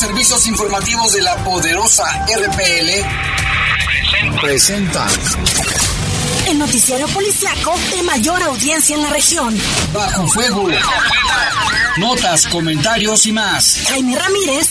servicios informativos de la poderosa RPL presentan el noticiero policiaco de mayor audiencia en la región. Bajo fuego. Notas, comentarios y más. Jaime Ramírez,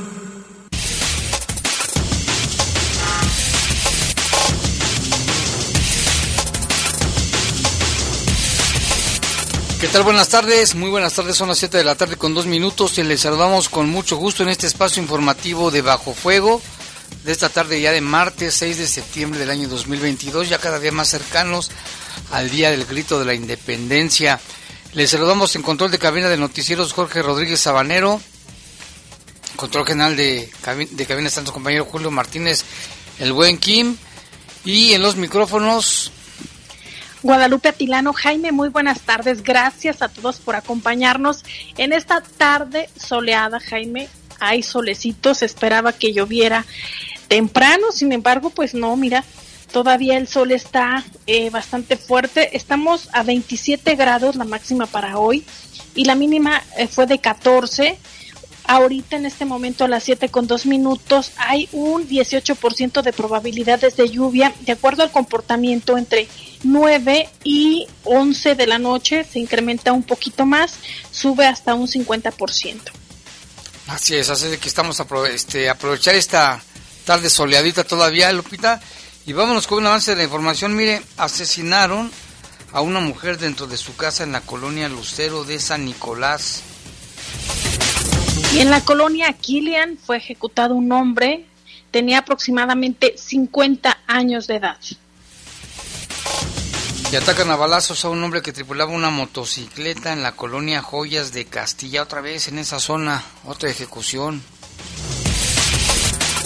¿Qué tal? Buenas tardes, muy buenas tardes, son las 7 de la tarde con dos minutos y les saludamos con mucho gusto en este espacio informativo de Bajo Fuego de esta tarde ya de martes 6 de septiembre del año 2022, ya cada día más cercanos al Día del Grito de la Independencia. Les saludamos en control de cabina de noticieros Jorge Rodríguez Sabanero, control general de, de cabina está nuestro compañero Julio Martínez, el buen Kim, y en los micrófonos Guadalupe Atilano, Jaime, muy buenas tardes. Gracias a todos por acompañarnos en esta tarde soleada, Jaime. Hay solecitos, esperaba que lloviera temprano, sin embargo, pues no, mira, todavía el sol está eh, bastante fuerte. Estamos a 27 grados la máxima para hoy y la mínima eh, fue de 14. Ahorita en este momento a las 7 con 2 minutos hay un 18% de probabilidades de lluvia de acuerdo al comportamiento entre 9 y 11 de la noche se incrementa un poquito más, sube hasta un 50%. Así es, así de que estamos a este, aprovechar esta tarde soleadita todavía, Lupita, y vámonos con un avance de la información. Mire, asesinaron a una mujer dentro de su casa en la colonia Lucero de San Nicolás. Y en la colonia Kilian fue ejecutado un hombre, tenía aproximadamente 50 años de edad. Y atacan a balazos a un hombre que tripulaba una motocicleta en la colonia Joyas de Castilla, otra vez en esa zona, otra ejecución.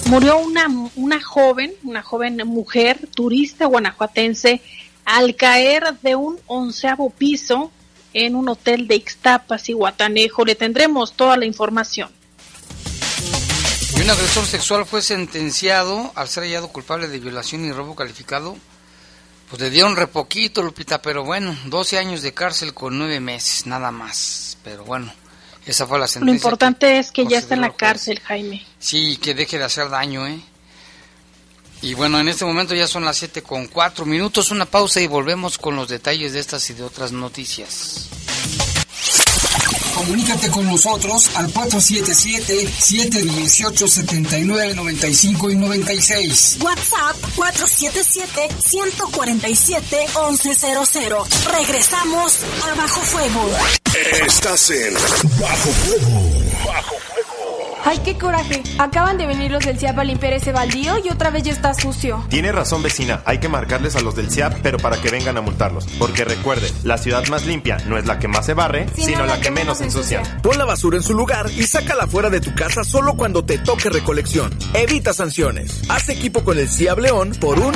Murió una, una joven, una joven mujer turista guanajuatense al caer de un onceavo piso en un hotel de Ixtapas y Guatanejo. Le tendremos toda la información. Y un agresor sexual fue sentenciado al ser hallado culpable de violación y robo calificado pues le dieron repoquito, Lupita, pero bueno, 12 años de cárcel con 9 meses, nada más. Pero bueno, esa fue la sentencia. Lo importante es que ya está en la cárcel, Jaime. Sí, que deje de hacer daño, ¿eh? Y bueno, en este momento ya son las 7 con 4 minutos, una pausa y volvemos con los detalles de estas y de otras noticias. Comunícate con nosotros al 477-718-7995 y 96. WhatsApp 477-147-1100. Regresamos a Bajo Fuego. Estás en Bajo Fuego. Bajo ¡Ay, qué coraje! Acaban de venir los del CIAP a limpiar ese baldío y otra vez ya está sucio. Tiene razón, vecina. Hay que marcarles a los del CIAP, pero para que vengan a multarlos. Porque recuerde, la ciudad más limpia no es la que más se barre, sino, la, que, menos ensucia. Pon la basura en su lugar y sácala fuera de tu casa solo cuando te toque recolección. Evita sanciones. Haz equipo con el CIAP León por un...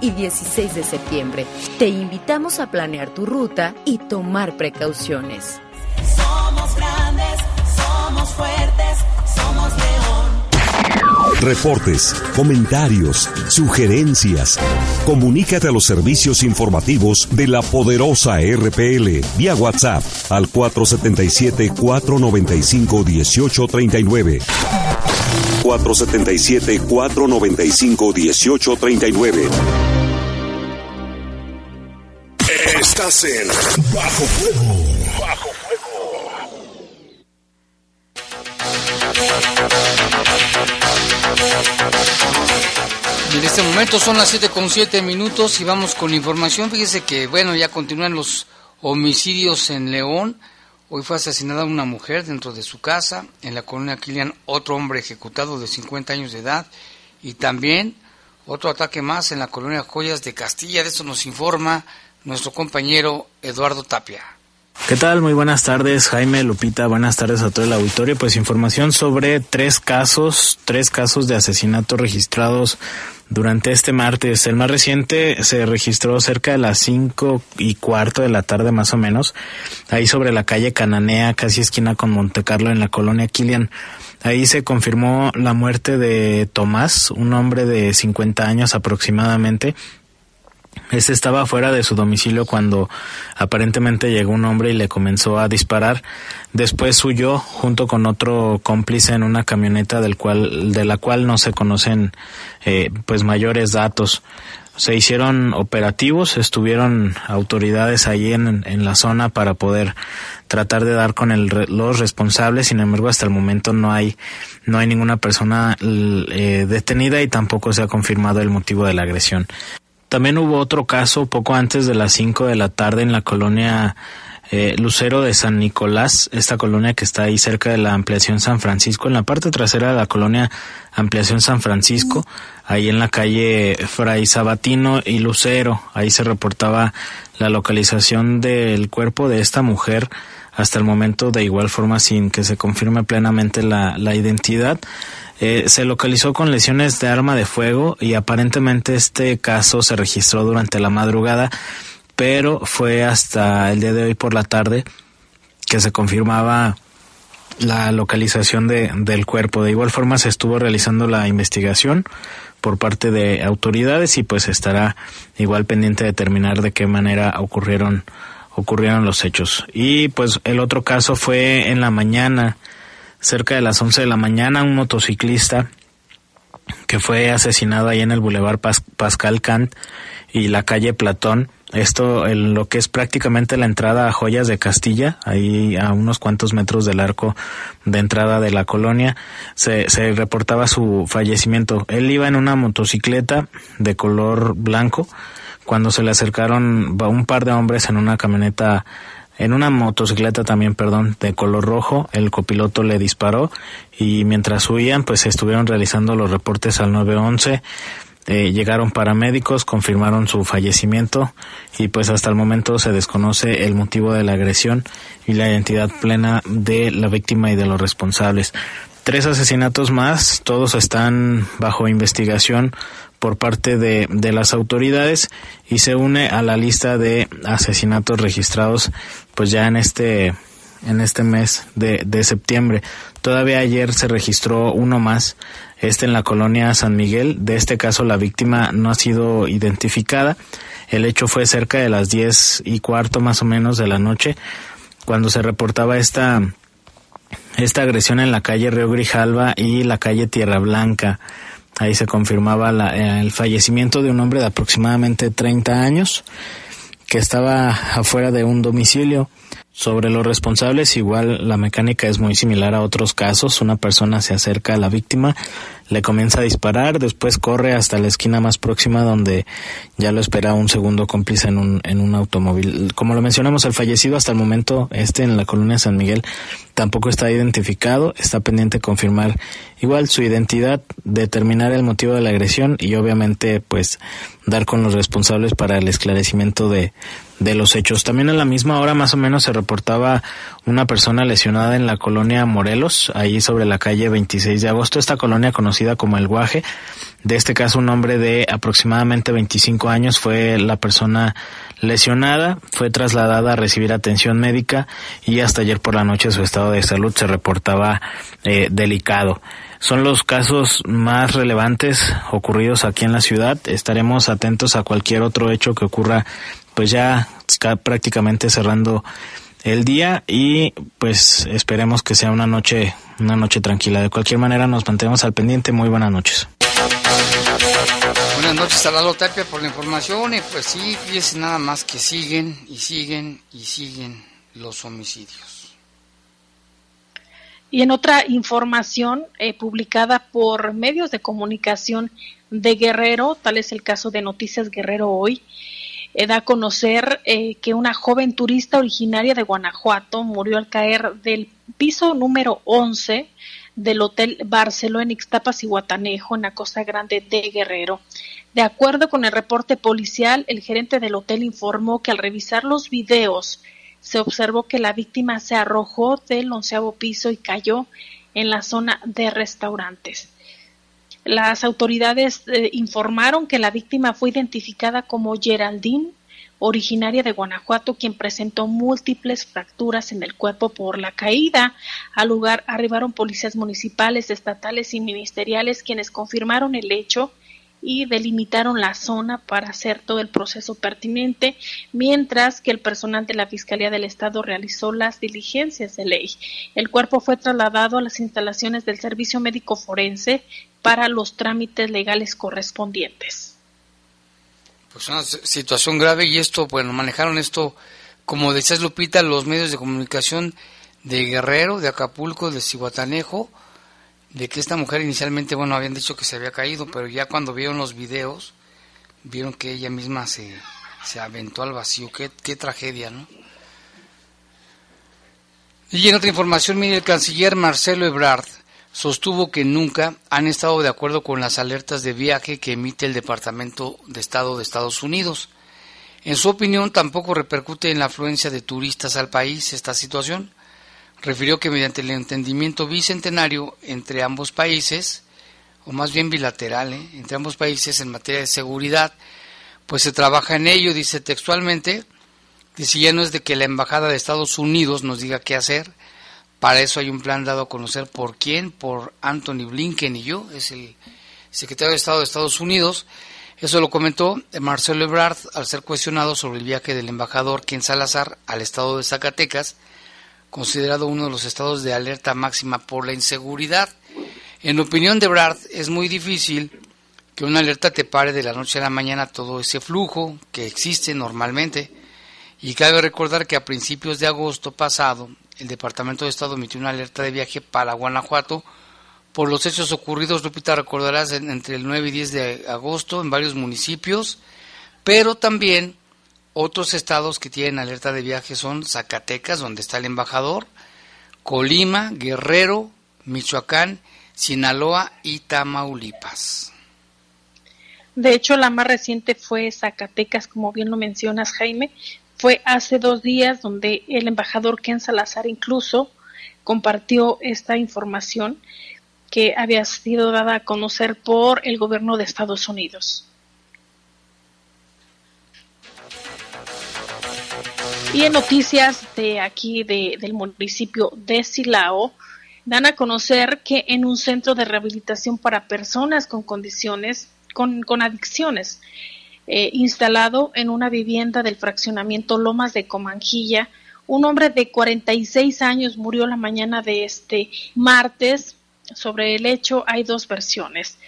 y 16 de septiembre. Te invitamos a planear tu ruta y tomar precauciones. Somos grandes, somos fuertes, somos león. Reportes, comentarios, sugerencias. Comunícate a los servicios informativos de la poderosa RPL vía WhatsApp al 477-495-1839. 477-495-1839. Estás en Bajo Fuego. Bajo Y en este momento son las 7 con 7 minutos y vamos con información. Fíjese que, bueno, ya continúan los homicidios en León. Hoy fue asesinada una mujer dentro de su casa. En la colonia Kilian, otro hombre ejecutado de 50 años de edad. Y también otro ataque más en la colonia Joyas de Castilla. De esto nos informa nuestro compañero Eduardo Tapia. ¿Qué tal? Muy buenas tardes, Jaime, Lupita, buenas tardes a todo el auditorio. Pues información sobre tres casos, tres casos de asesinato registrados durante este martes. El más reciente se registró cerca de las cinco y cuarto de la tarde más o menos, ahí sobre la calle Cananea, casi esquina con Montecarlo en la colonia Kilian. Ahí se confirmó la muerte de Tomás, un hombre de 50 años aproximadamente, este estaba fuera de su domicilio cuando aparentemente llegó un hombre y le comenzó a disparar. Después huyó junto con otro cómplice en una camioneta del cual, de la cual no se conocen eh, pues mayores datos. Se hicieron operativos, estuvieron autoridades allí en, en la zona para poder tratar de dar con el, los responsables. Sin embargo, hasta el momento no hay no hay ninguna persona eh, detenida y tampoco se ha confirmado el motivo de la agresión. También hubo otro caso poco antes de las 5 de la tarde en la colonia eh, Lucero de San Nicolás, esta colonia que está ahí cerca de la ampliación San Francisco, en la parte trasera de la colonia ampliación San Francisco, ahí en la calle Fray Sabatino y Lucero, ahí se reportaba la localización del cuerpo de esta mujer hasta el momento de igual forma sin que se confirme plenamente la, la identidad. Eh, se localizó con lesiones de arma de fuego y aparentemente este caso se registró durante la madrugada, pero fue hasta el día de hoy por la tarde que se confirmaba la localización de, del cuerpo. De igual forma se estuvo realizando la investigación por parte de autoridades y pues estará igual pendiente de determinar de qué manera ocurrieron ocurrieron los hechos. Y pues el otro caso fue en la mañana cerca de las 11 de la mañana, un motociclista que fue asesinado ahí en el Boulevard Pascal Kant y la calle Platón. Esto en lo que es prácticamente la entrada a Joyas de Castilla, ahí a unos cuantos metros del arco de entrada de la colonia, se, se reportaba su fallecimiento. Él iba en una motocicleta de color blanco cuando se le acercaron un par de hombres en una camioneta en una motocicleta también, perdón, de color rojo, el copiloto le disparó y mientras huían, pues estuvieron realizando los reportes al 911. Eh, llegaron paramédicos, confirmaron su fallecimiento y pues hasta el momento se desconoce el motivo de la agresión y la identidad plena de la víctima y de los responsables. Tres asesinatos más, todos están bajo investigación por parte de, de, las autoridades y se une a la lista de asesinatos registrados pues ya en este en este mes de, de septiembre. Todavía ayer se registró uno más, este en la colonia San Miguel. De este caso la víctima no ha sido identificada. El hecho fue cerca de las diez y cuarto más o menos de la noche cuando se reportaba esta esta agresión en la calle Río Grijalva y la calle Tierra Blanca. Ahí se confirmaba la, el fallecimiento de un hombre de aproximadamente 30 años que estaba afuera de un domicilio. Sobre los responsables, igual la mecánica es muy similar a otros casos. Una persona se acerca a la víctima, le comienza a disparar, después corre hasta la esquina más próxima donde ya lo espera un segundo cómplice en un, en un automóvil. Como lo mencionamos, el fallecido hasta el momento, este en la colonia San Miguel, tampoco está identificado, está pendiente confirmar igual su identidad, determinar el motivo de la agresión y obviamente pues dar con los responsables para el esclarecimiento de, de los hechos. También a la misma hora más o menos se reportaba una persona lesionada en la colonia Morelos, ahí sobre la calle 26 de agosto, esta colonia conocida como El Guaje. De este caso, un hombre de aproximadamente 25 años fue la persona lesionada, fue trasladada a recibir atención médica y hasta ayer por la noche su estado de salud se reportaba eh, delicado. Son los casos más relevantes ocurridos aquí en la ciudad. Estaremos atentos a cualquier otro hecho que ocurra, pues ya prácticamente cerrando el día y pues esperemos que sea una noche, una noche tranquila. De cualquier manera nos mantenemos al pendiente. Muy buenas noches. Buenas noches a Lalo Tapia por la información y pues sí, fíjese nada más que siguen y siguen y siguen los homicidios. Y en otra información eh, publicada por medios de comunicación de Guerrero, tal es el caso de Noticias Guerrero hoy, eh, da a conocer eh, que una joven turista originaria de Guanajuato murió al caer del piso número 11 del Hotel Barceló en Ixtapas y Guatanejo, en la Costa Grande de Guerrero. De acuerdo con el reporte policial, el gerente del hotel informó que al revisar los videos se observó que la víctima se arrojó del onceavo piso y cayó en la zona de restaurantes. Las autoridades eh, informaron que la víctima fue identificada como Geraldine, originaria de Guanajuato, quien presentó múltiples fracturas en el cuerpo por la caída. Al lugar arribaron policías municipales, estatales y ministeriales quienes confirmaron el hecho y delimitaron la zona para hacer todo el proceso pertinente, mientras que el personal de la Fiscalía del Estado realizó las diligencias de ley. El cuerpo fue trasladado a las instalaciones del Servicio Médico Forense para los trámites legales correspondientes. Pues una situación grave y esto, bueno, manejaron esto, como decías Lupita, los medios de comunicación de Guerrero, de Acapulco, de Cihuatanejo, de que esta mujer inicialmente, bueno, habían dicho que se había caído, pero ya cuando vieron los videos, vieron que ella misma se, se aventó al vacío. Qué, qué tragedia, ¿no? Y en otra información, mire, el canciller Marcelo Ebrard sostuvo que nunca han estado de acuerdo con las alertas de viaje que emite el Departamento de Estado de Estados Unidos. En su opinión, tampoco repercute en la afluencia de turistas al país esta situación refirió que mediante el entendimiento bicentenario entre ambos países, o más bien bilateral, ¿eh? entre ambos países en materia de seguridad, pues se trabaja en ello, dice textualmente, dice ya no es de que la Embajada de Estados Unidos nos diga qué hacer, para eso hay un plan dado a conocer por quién, por Anthony Blinken y yo, es el secretario de Estado de Estados Unidos, eso lo comentó Marcelo Ebrard al ser cuestionado sobre el viaje del embajador Ken Salazar al estado de Zacatecas, considerado uno de los estados de alerta máxima por la inseguridad. En opinión de Brad, es muy difícil que una alerta te pare de la noche a la mañana todo ese flujo que existe normalmente. Y cabe recordar que a principios de agosto pasado, el Departamento de Estado emitió una alerta de viaje para Guanajuato por los hechos ocurridos, Lupita, recordarás, entre el 9 y 10 de agosto en varios municipios, pero también otros estados que tienen alerta de viaje son Zacatecas, donde está el embajador, Colima, Guerrero, Michoacán, Sinaloa y Tamaulipas. De hecho, la más reciente fue Zacatecas, como bien lo mencionas, Jaime. Fue hace dos días donde el embajador Ken Salazar incluso compartió esta información que había sido dada a conocer por el gobierno de Estados Unidos. Y en noticias de aquí del municipio de Silao, dan a conocer que en un centro de rehabilitación para personas con condiciones, con, adicciones, eh, instalado en una vivienda del fraccionamiento Lomas de Comanjilla, un hombre de 46 años murió la mañana de este martes. Sobre el hecho hay dos versiones.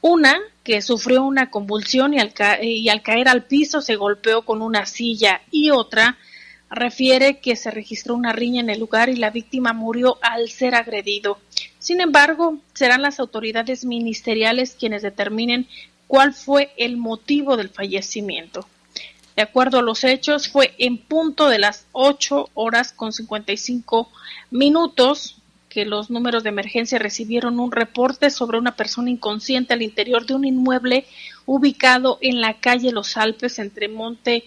Una, que sufrió una convulsión y al, y al caer al piso se golpeó con una silla y otra, refiere que se registró una riña en el lugar y la víctima murió al ser agredido. Sin embargo, serán las autoridades ministeriales quienes determinen cuál fue el motivo del fallecimiento. De acuerdo a los hechos, fue en punto de las 8 horas con 55 minutos que los números de emergencia recibieron un reporte sobre una persona inconsciente al interior de un inmueble ubicado en la calle Los Alpes entre Monte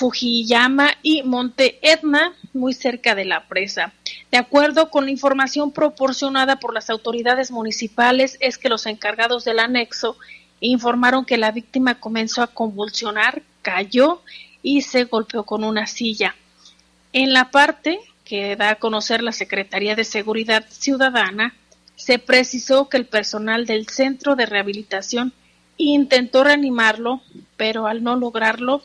Fujiyama y Monte Etna, muy cerca de la presa. De acuerdo con la información proporcionada por las autoridades municipales, es que los encargados del anexo informaron que la víctima comenzó a convulsionar, cayó y se golpeó con una silla. En la parte que da a conocer la Secretaría de Seguridad Ciudadana, se precisó que el personal del centro de rehabilitación intentó reanimarlo, pero al no lograrlo,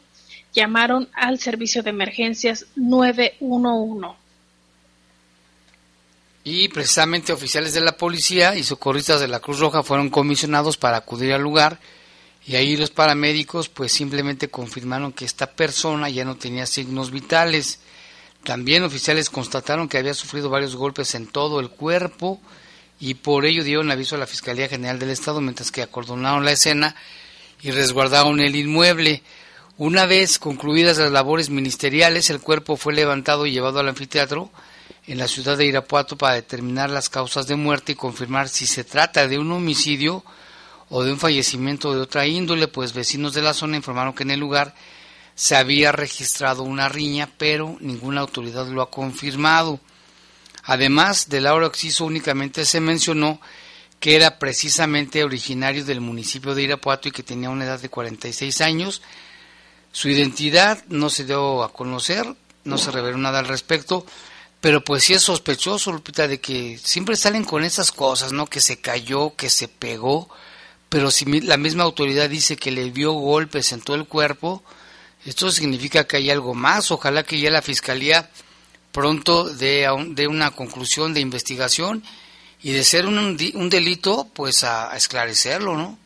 llamaron al servicio de emergencias 911. Y precisamente oficiales de la policía y socorristas de la Cruz Roja fueron comisionados para acudir al lugar y ahí los paramédicos pues simplemente confirmaron que esta persona ya no tenía signos vitales. También oficiales constataron que había sufrido varios golpes en todo el cuerpo y por ello dieron aviso a la Fiscalía General del Estado mientras que acordonaron la escena y resguardaron el inmueble. Una vez concluidas las labores ministeriales, el cuerpo fue levantado y llevado al anfiteatro en la ciudad de Irapuato para determinar las causas de muerte y confirmar si se trata de un homicidio o de un fallecimiento de otra índole, pues vecinos de la zona informaron que en el lugar se había registrado una riña, pero ninguna autoridad lo ha confirmado. Además, de Laura Oxiso únicamente se mencionó que era precisamente originario del municipio de Irapuato y que tenía una edad de 46 años. Su identidad no se dio a conocer, no se reveló nada al respecto, pero pues sí es sospechoso, Lupita, de que siempre salen con esas cosas, ¿no? Que se cayó, que se pegó, pero si la misma autoridad dice que le vio golpes en todo el cuerpo, esto significa que hay algo más. Ojalá que ya la fiscalía pronto dé, de una conclusión de investigación y de ser un, un delito, pues a esclarecerlo, ¿no?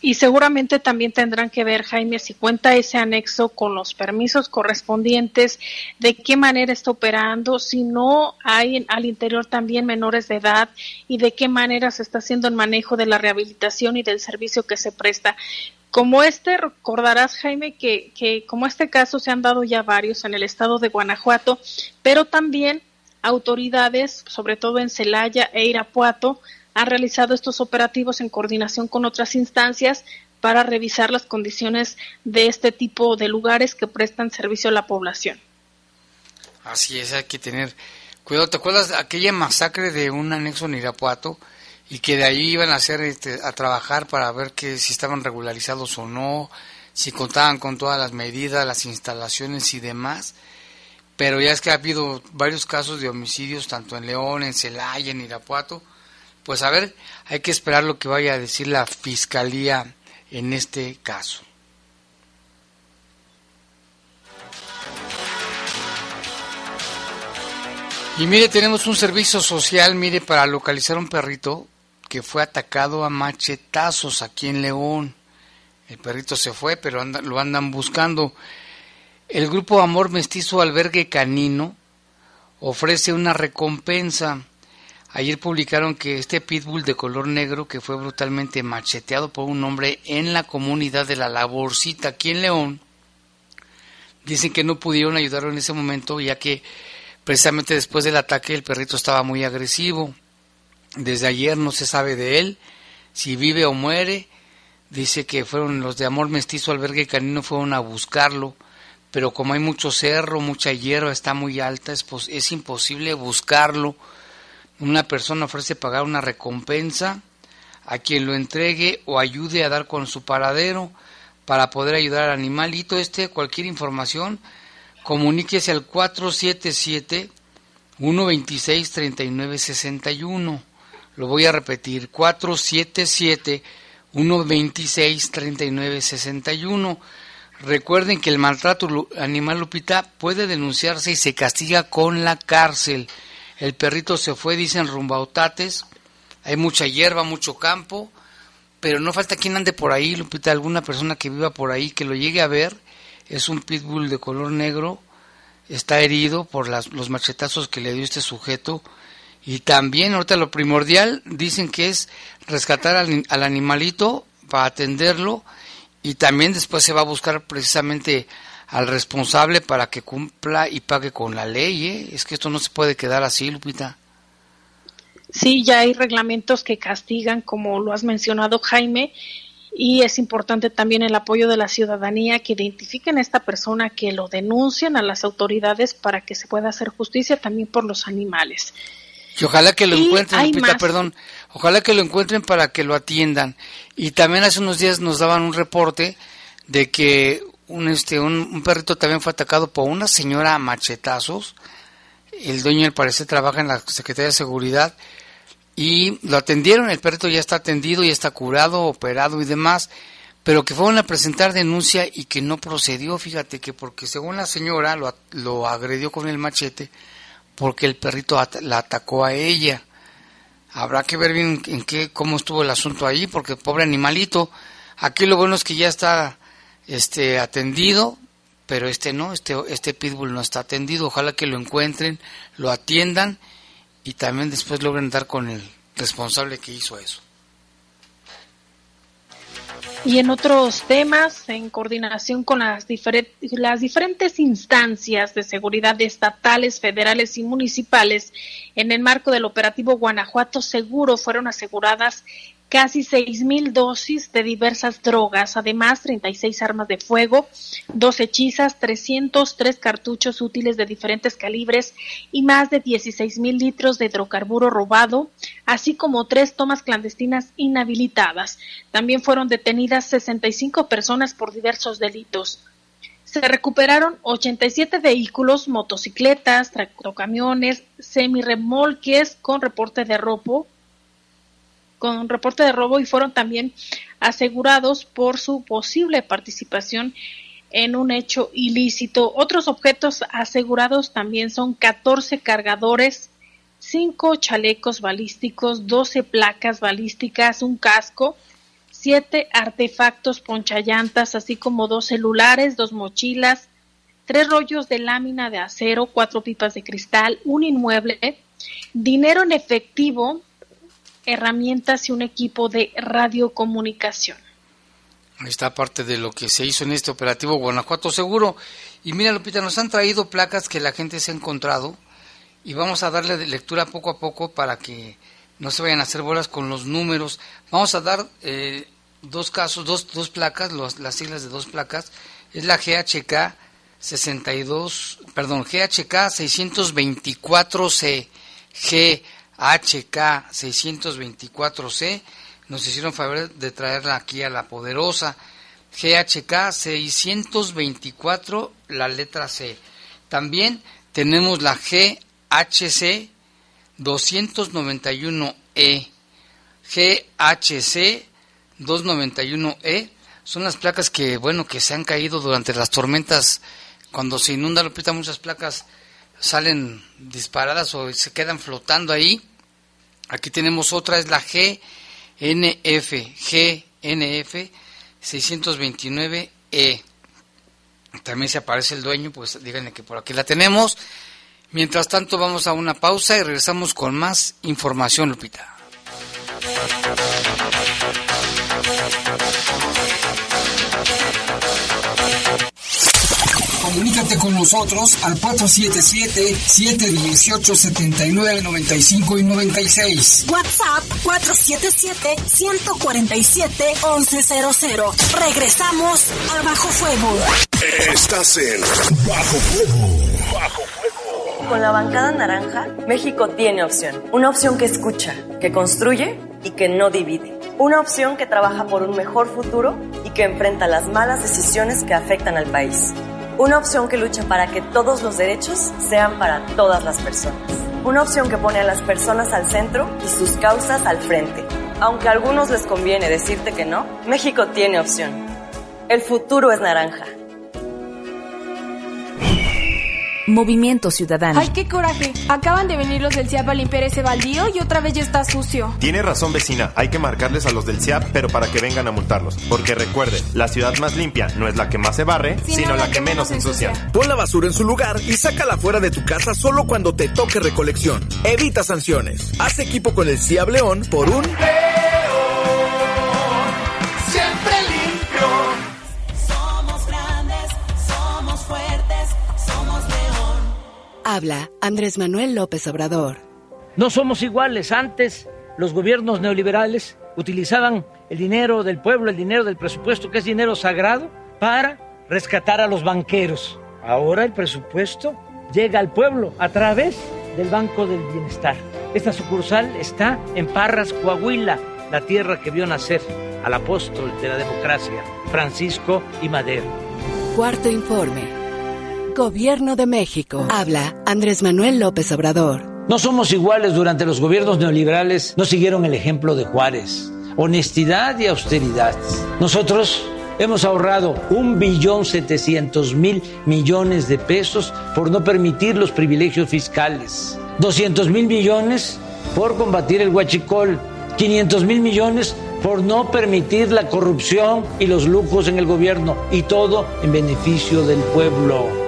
Y seguramente también tendrán que ver, Jaime, si cuenta ese anexo con los permisos correspondientes, de qué manera está operando, si no hay al interior también menores de edad y de qué manera se está haciendo el manejo de la rehabilitación y del servicio que se presta. Como este, recordarás, Jaime, que, que como este caso se han dado ya varios en el estado de Guanajuato, pero también autoridades, sobre todo en Celaya e Irapuato, ha realizado estos operativos en coordinación con otras instancias para revisar las condiciones de este tipo de lugares que prestan servicio a la población. Así es, hay que tener cuidado. ¿Te acuerdas de aquella masacre de un anexo en Irapuato y que de ahí iban a hacer este, a trabajar para ver que si estaban regularizados o no, si contaban con todas las medidas, las instalaciones y demás? Pero ya es que ha habido varios casos de homicidios tanto en León, en Celaya, en Irapuato pues a ver, hay que esperar lo que vaya a decir la fiscalía en este caso. Y mire, tenemos un servicio social, mire, para localizar un perrito que fue atacado a machetazos aquí en León. El perrito se fue, pero lo andan buscando. El grupo Amor Mestizo Albergue Canino ofrece una recompensa Ayer publicaron que este pitbull de color negro que fue brutalmente macheteado por un hombre en la comunidad de la Laborcita aquí en León, dicen que no pudieron ayudarlo en ese momento ya que precisamente después del ataque el perrito estaba muy agresivo. Desde ayer no se sabe de él, si vive o muere. Dice que fueron los de Amor Mestizo Albergue Canino fueron a buscarlo, pero como hay mucho cerro, mucha hierba, está muy alta, es, es imposible buscarlo una persona ofrece pagar una recompensa a quien lo entregue o ayude a dar con su paradero para poder ayudar al animalito este. Cualquier información, comuníquese al 477 126 3961. Lo voy a repetir, 477 126 3961. Recuerden que el maltrato animal Lupita puede denunciarse y se castiga con la cárcel. El perrito se fue, dicen rumbautates. Hay mucha hierba, mucho campo, pero no falta quien ande por ahí, Lupita, alguna persona que viva por ahí que lo llegue a ver. Es un pitbull de color negro, está herido por las, los machetazos que le dio este sujeto. Y también, ahorita lo primordial, dicen que es rescatar al, al animalito para atenderlo y también después se va a buscar precisamente al responsable para que cumpla y pague con la ley. ¿eh? Es que esto no se puede quedar así, Lupita. Sí, ya hay reglamentos que castigan, como lo has mencionado, Jaime, y es importante también el apoyo de la ciudadanía que identifiquen a esta persona, que lo denuncien a las autoridades para que se pueda hacer justicia también por los animales. Y ojalá que lo encuentren, Lupita, perdón, ojalá que lo encuentren para que lo atiendan. Y también hace unos días nos daban un reporte de que un este un, perrito también fue atacado por una señora a machetazos. El dueño al parecer trabaja en la Secretaría de Seguridad y lo atendieron, el perrito ya está atendido, ya está curado, operado y demás, pero que fueron a presentar denuncia y que no procedió, fíjate que porque según la señora lo, lo agredió con el machete porque el perrito la atacó a ella. Habrá que ver bien en qué cómo estuvo el asunto ahí porque pobre animalito. Aquí lo bueno es que ya está este atendido, pero este no, este este pitbull no está atendido. Ojalá que lo encuentren, lo atiendan y también después logren dar con el responsable que hizo eso. Y en otros temas, en coordinación con las, las diferentes instancias de seguridad estatales, federales y municipales, en el marco del operativo Guanajuato Seguro fueron aseguradas casi mil dosis de diversas drogas, además 36 armas de fuego, dos hechizas, 303 cartuchos útiles de diferentes calibres y más de mil litros de hidrocarburo robado, así como tres tomas clandestinas inhabilitadas. También fueron detenidas 65 personas por diversos delitos. Se recuperaron 87 vehículos, motocicletas, tractocamiones, semirremolques con reporte de robo, con reporte de robo y fueron también asegurados por su posible participación en un hecho ilícito. Otros objetos asegurados también son 14 cargadores, 5 chalecos balísticos, 12 placas balísticas, un casco, 7 artefactos ponchallantas, así como dos celulares, dos mochilas, tres rollos de lámina de acero, cuatro pipas de cristal, un inmueble, dinero en efectivo, herramientas y un equipo de radiocomunicación. Ahí está parte de lo que se hizo en este operativo Guanajuato Seguro. Y mira, Lupita, nos han traído placas que la gente se ha encontrado y vamos a darle lectura poco a poco para que no se vayan a hacer bolas con los números. Vamos a dar eh, dos casos, dos, dos placas, las siglas de dos placas. Es la GHK 62, perdón, GHK 624C, G HK 624C. Nos hicieron favor de traerla aquí a la poderosa. GHK 624, la letra C. También tenemos la GHC 291E. GHC 291E son las placas que, bueno, que se han caído durante las tormentas. Cuando se inunda, Lupita, muchas placas salen disparadas o se quedan flotando ahí. Aquí tenemos otra, es la GNF, GNF 629E. También se aparece el dueño, pues díganle que por aquí la tenemos. Mientras tanto vamos a una pausa y regresamos con más información, Lupita. Comunícate con nosotros al 477-718-7995 y 96. WhatsApp 477-147-1100. Regresamos a Bajo Fuego. Estás en Bajo Fuego. Bajo Fuego. Con la bancada naranja, México tiene opción. Una opción que escucha, que construye y que no divide. Una opción que trabaja por un mejor futuro y que enfrenta las malas decisiones que afectan al país. Una opción que lucha para que todos los derechos sean para todas las personas. Una opción que pone a las personas al centro y sus causas al frente. Aunque a algunos les conviene decirte que no, México tiene opción. El futuro es naranja. Movimiento Ciudadano. Ay, qué coraje. Acaban de venir los del CIAP a limpiar ese baldío y otra vez ya está sucio. Tiene razón, vecina. Hay que marcarles a los del CIAP, pero para que vengan a multarlos. Porque recuerde, la ciudad más limpia no es la que más se barre, sino, la, que, menos ensucia. Pon la basura en su lugar y sácala fuera de tu casa solo cuando te toque recolección. Evita sanciones. Haz equipo con el CIAP León por un... Siempre Habla Andrés Manuel López Obrador. No somos iguales. Antes los gobiernos neoliberales utilizaban el dinero del pueblo, el dinero del presupuesto, que es dinero sagrado, para rescatar a los banqueros. Ahora el presupuesto llega al pueblo a través del Banco del Bienestar. Esta sucursal está en Parras, Coahuila, la tierra que vio nacer al apóstol de la democracia, Francisco y Madero. Cuarto informe. Gobierno de México. Habla Andrés Manuel López Obrador. No somos iguales durante los gobiernos neoliberales, no siguieron el ejemplo de Juárez. Honestidad y austeridad. Nosotros hemos ahorrado un billón setecientos mil millones de pesos por no permitir los privilegios fiscales. 200 mil millones por combatir el huachicol. 500 mil millones por no permitir la corrupción y los lujos en el gobierno. Y todo en beneficio del pueblo.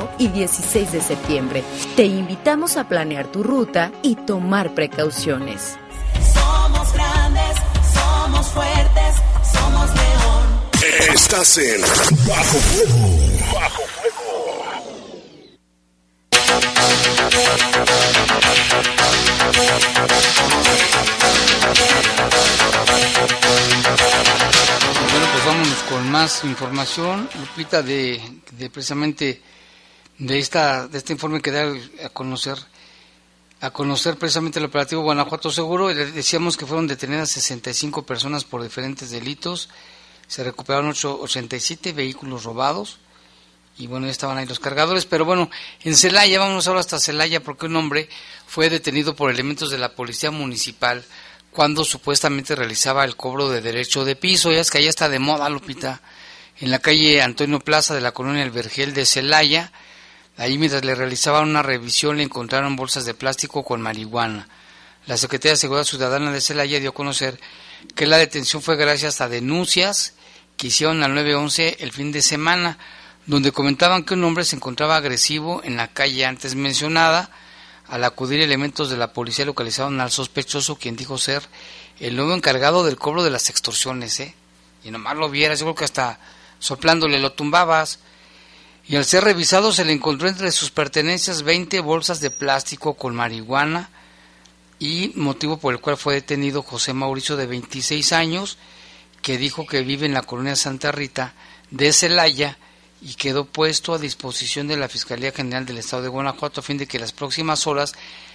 y 16 de septiembre. Te invitamos a planear tu ruta y tomar precauciones. Somos grandes, somos fuertes, somos león. Estás en Bajo Fuego. Bajo Bueno, pues vámonos con más información, Lupita, de, de precisamente de esta de este informe que da a conocer a conocer precisamente el operativo Guanajuato Seguro. Decíamos que fueron detenidas 65 personas por diferentes delitos. Se recuperaron ocho- 87 vehículos robados. Y bueno, ya estaban ahí los cargadores. Pero bueno, en Celaya, vamos ahora hasta Celaya, porque un hombre fue detenido por elementos de la Policía Municipal cuando supuestamente realizaba el cobro de derecho de piso. Ya es que allá está de moda, Lupita. En la calle Antonio Plaza de la colonia El Vergel de Celaya. Ahí mientras le realizaban una revisión le encontraron bolsas de plástico con marihuana. La Secretaría de Seguridad Ciudadana de Celaya dio a conocer que la detención fue gracias a denuncias que hicieron al 911 el fin de semana, donde comentaban que un hombre se encontraba agresivo en la calle antes mencionada. Al acudir elementos de la policía localizaron al sospechoso, quien dijo ser el nuevo encargado del cobro de las extorsiones, ¿eh? Y nomás lo vieras, yo creo que hasta soplándole lo tumbabas. Y al ser revisado se le encontró entre sus pertenencias 20 bolsas de plástico con marihuana y motivo por el cual fue detenido José Mauricio de 26 años, que dijo que vive en la colonia Santa Rita de Celaya y quedó puesto a disposición de la Fiscalía General del Estado de Guanajuato a fin de que las próximas horas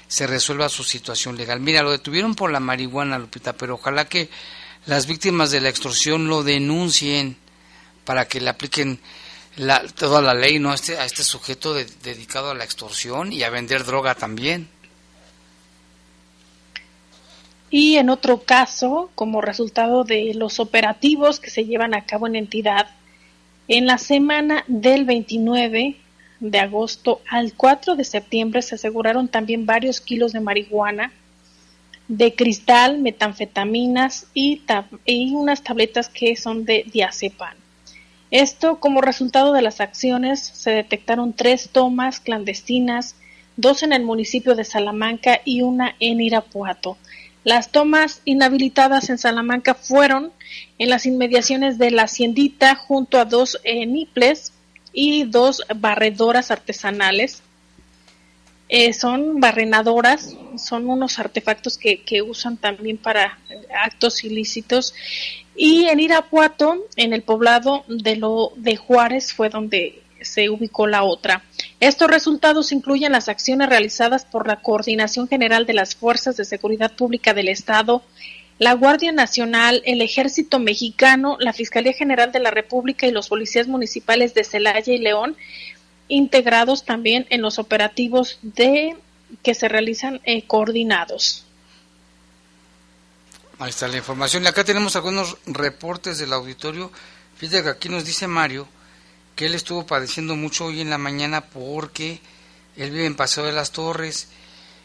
se resuelva su situación legal. Mira, lo detuvieron por la marihuana, Lupita, pero ojalá que las víctimas de la extorsión lo denuncien para que le apliquen la, toda la ley no este, a este sujeto de- dedicado a la extorsión y a vender droga también. Y en otro caso, como resultado de los operativos que se llevan a cabo en entidad, en la semana del 29 de agosto al 4 de septiembre se aseguraron también varios kilos de marihuana, de cristal, metanfetaminas y, y unas tabletas que son de diazepam. Esto como resultado de las acciones se detectaron tres tomas clandestinas, dos en el municipio de Salamanca y una en Irapuato. Las tomas inhabilitadas en Salamanca fueron en las inmediaciones de la haciendita junto a dos eh, niples y dos barredoras artesanales. Eh, son barrenadoras, son unos artefactos que, que usan también para actos ilícitos. Y en Irapuato, en el poblado de, lo, de Juárez, fue donde se ubicó la otra. Estos resultados incluyen las acciones realizadas por la Coordinación General de las Fuerzas de Seguridad Pública del Estado, la Guardia Nacional, el Ejército Mexicano, la Fiscalía General de la República y los policías municipales de Celaya y León, integrados también en los operativos de que se realizan eh, coordinados. Ahí está la información. Y acá tenemos algunos reportes del auditorio. Fíjate que aquí nos dice Mario que él estuvo padeciendo mucho hoy en la mañana porque él vive en Paseo de las Torres,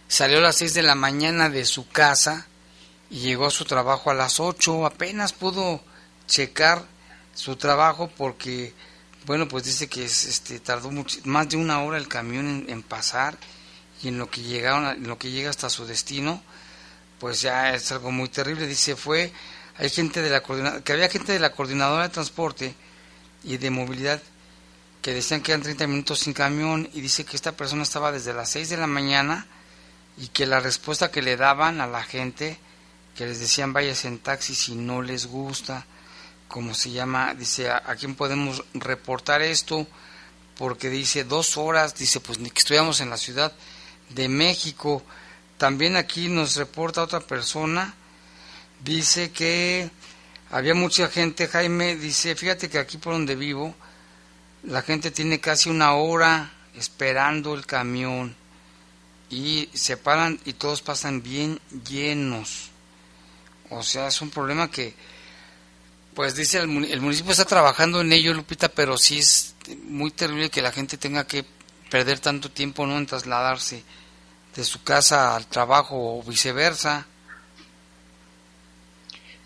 salió a las 6 de la mañana de su casa y llegó a su trabajo a las 8, apenas pudo checar su trabajo porque, bueno, pues dice que este, tardó mucho, más de una hora el camión en, pasar y en lo que llegaron, en lo que llega hasta su destino, pues ya es algo muy terrible. Dice fue, hay gente de la que había gente de la coordinadora de transporte y de movilidad que decían que eran 30 minutos sin camión y dice que esta persona estaba desde las 6 de la mañana y que la respuesta que le daban a la gente, que les decían váyase en taxi si no les gusta, como se llama, dice, ¿a, quién podemos reportar esto? Porque dice dos horas, dice, pues ni que estuviéramos en la Ciudad de México. También aquí nos reporta otra persona, dice que había mucha gente, Jaime, dice, fíjate que aquí por donde vivo, la gente tiene casi una hora esperando el camión y se paran y todos pasan bien llenos. O sea, es un problema que, pues dice el, municipio está trabajando en ello, Lupita, pero sí es muy terrible que la gente tenga que perder tanto tiempo no en trasladarse de su casa al trabajo o viceversa.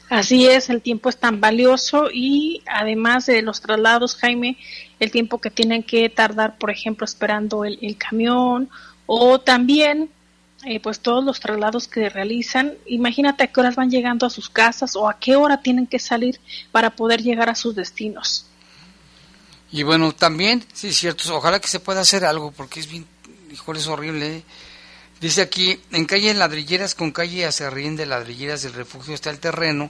Así es, el tiempo es tan valioso y además de los traslados, Jaime, el tiempo que tienen que tardar, por ejemplo, esperando el, camión o también eh, pues todos los traslados que realizan. Imagínate a qué horas van llegando a sus casas o a qué hora tienen que salir para poder llegar a sus destinos. Y bueno, también, sí, cierto, ojalá que se pueda hacer algo porque es bien, es horrible. ¿eh? Dice aquí, en calle Ladrilleras con calle Acerrín de Ladrilleras del Refugio está el terreno,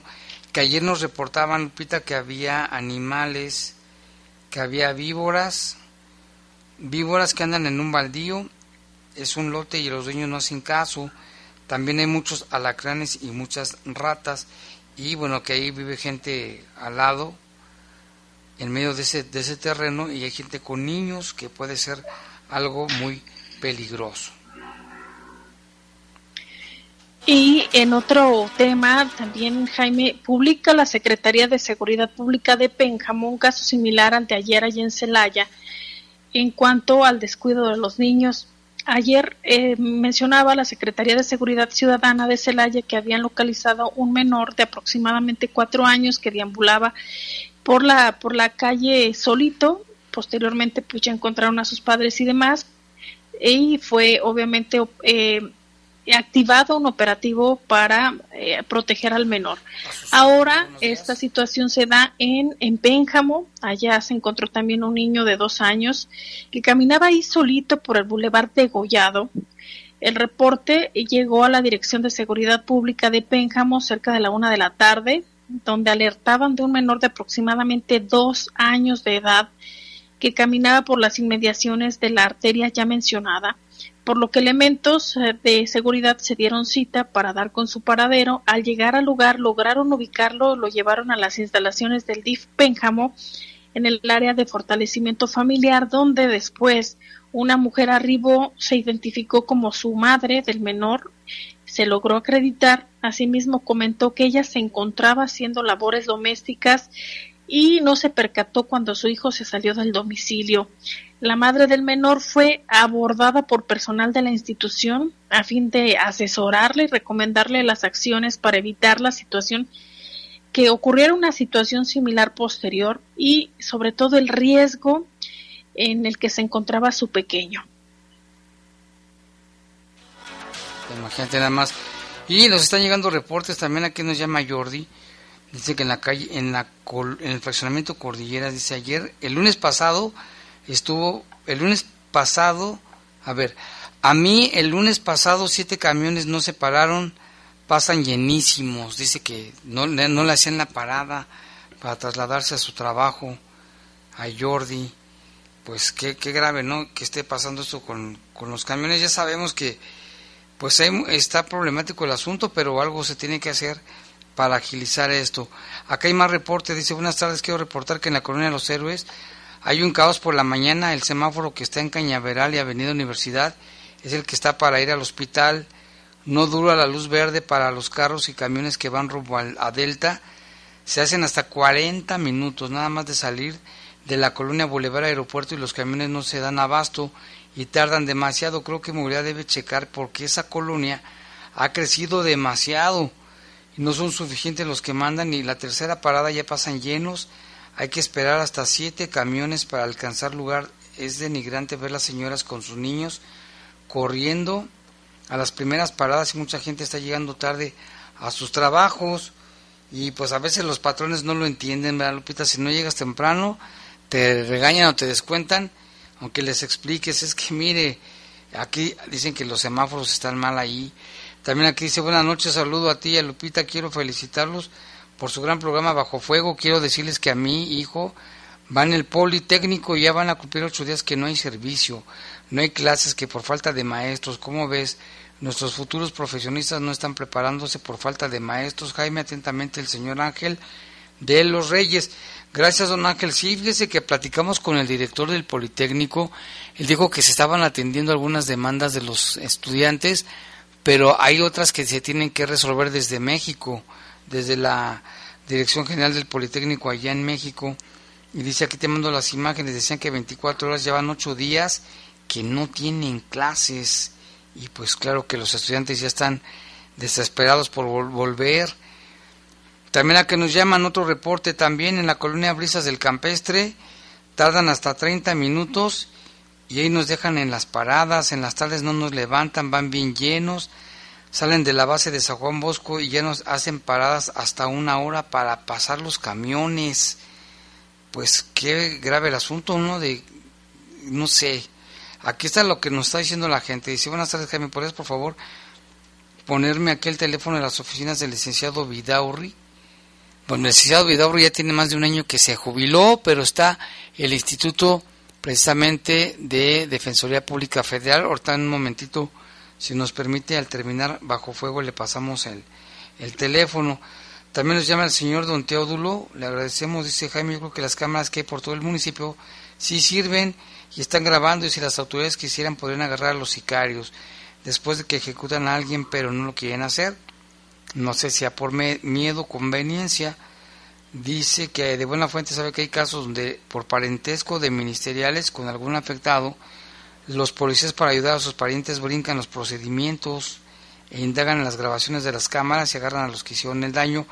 que ayer nos reportaban, Lupita, que había animales, que había víboras, víboras que andan en un baldío, es un lote y los dueños no hacen caso, también hay muchos alacranes y muchas ratas, y bueno, que ahí vive gente al lado, en medio de ese, de ese terreno, y hay gente con niños, que puede ser algo muy peligroso. Y en otro tema, también Jaime, publica la Secretaría de Seguridad Pública de Pénjamo un caso similar anteayer allí en Celaya en cuanto al descuido de los niños. Ayer eh, mencionaba la Secretaría de Seguridad Ciudadana de Celaya que habían localizado un menor de aproximadamente cuatro años que deambulaba por la, por la calle solito. Posteriormente, pues ya encontraron a sus padres y demás. Y fue obviamente eh, activado un operativo para eh, proteger al menor. Ahora esta situación se da en, en Pénjamo, allá se encontró también un niño de dos años que caminaba ahí solito por el bulevar Degollado. El reporte llegó a la Dirección de Seguridad Pública de Pénjamo cerca de la una de la tarde, donde alertaban de un menor de aproximadamente dos años de edad que caminaba por las inmediaciones de la arteria ya mencionada por lo que elementos eh, de seguridad se dieron cita para dar con su paradero. Al llegar al lugar lograron ubicarlo, lo llevaron a las instalaciones del DIF Pénjamo en el área de fortalecimiento familiar, donde después una mujer arribó, se identificó como su madre del menor, se logró acreditar, asimismo comentó que ella se encontraba haciendo labores domésticas y no se percató cuando su hijo se salió del domicilio. La madre del menor fue abordada por personal de la institución a fin de asesorarle y recomendarle las acciones para evitar la situación que ocurriera una situación similar posterior y sobre todo el riesgo en el que se encontraba su pequeño. Imagínate nada más. Y nos están llegando reportes también aquí nos llama Jordi. Dice que en la calle, en, la, en el fraccionamiento Cordillera, dice ayer, el lunes pasado estuvo, el lunes pasado, a ver, a mí el lunes pasado siete camiones no se pararon, pasan llenísimos. Dice que no, no le hacían la parada para trasladarse a su trabajo, a Jordi. Pues qué, qué grave, ¿no? Que esté pasando esto con, con los camiones. Ya sabemos que pues está problemático el asunto, pero algo se tiene que hacer para agilizar esto. Acá hay más reportes, dice, buenas tardes, quiero reportar que en la Colonia de los Héroes hay un caos por la mañana, el semáforo que está en Cañaveral y Avenida Universidad es el que está para ir al hospital, no dura la luz verde para los carros y camiones que van rumbo a Delta, se hacen hasta 40 minutos nada más de salir de la colonia Boulevard Aeropuerto y los camiones no se dan abasto y tardan demasiado. Creo que Movilidad debe checar porque esa colonia ha crecido demasiado y no son suficientes los que mandan y la tercera parada ya pasan llenos. Hay que esperar hasta siete camiones para alcanzar lugar. Es denigrante ver las señoras con sus niños corriendo a las primeras paradas y mucha gente está llegando tarde a sus trabajos y pues a veces los patrones no lo entienden, ¿verdad, Lupita? Si no llegas temprano, te regañan o te descuentan aunque les expliques, es que mire, aquí dicen que los semáforos están mal ahí. También aquí dice, buenas noches, saludo a ti y a Lupita, quiero felicitarlos por su gran programa Bajo Fuego. Quiero decirles que a mi hijo va en el Politécnico y ya van a cumplir ocho días que no hay servicio, no hay clases, que por falta de maestros, ¿cómo ves? Nuestros futuros profesionistas no están preparándose por falta de maestros. Jaime, atentamente el señor Ángel de los Reyes. Gracias, don Ángel. Sí, fíjese que platicamos con el director del Politécnico. Él dijo que se estaban atendiendo algunas demandas de los estudiantes, pero hay otras que se tienen que resolver desde México, desde la Dirección General del Politécnico allá en México. Y dice aquí te mando las imágenes, decían que 24 horas llevan 8 días que no tienen clases. Y pues claro que los estudiantes ya están desesperados por volver también a que nos llaman otro reporte también en la colonia Brisas del Campestre, tardan hasta 30 minutos y ahí nos dejan en las paradas, en las tardes no nos levantan, van bien llenos, salen de la base de San Juan Bosco y ya nos hacen paradas hasta una hora para pasar los camiones. Pues qué grave el asunto, ¿no? De, no sé, aquí está lo que nos está diciendo la gente. Dice, buenas tardes, Jaime, ¿podrías por favor ponerme aquí el teléfono de las oficinas del licenciado Vidaurri? Bueno, el licenciado Vidaurro ya tiene más de un año que se jubiló, pero está el Instituto precisamente de Defensoría Pública Federal. Ahorita en un momentito, si nos permite, al terminar bajo fuego le pasamos el, el teléfono. También nos llama el señor Don Teodulo, le agradecemos, dice Jaime, yo creo que las cámaras que hay por todo el municipio sí sirven y están grabando y si las autoridades quisieran podrían agarrar a los sicarios después de que ejecutan a alguien pero no lo quieren hacer no sé si a por miedo, conveniencia, dice que de buena fuente sabe que hay casos donde por parentesco de ministeriales con algún afectado, los policías para ayudar a sus parientes brincan los procedimientos e indagan en las grabaciones de las cámaras y agarran a los que hicieron el daño,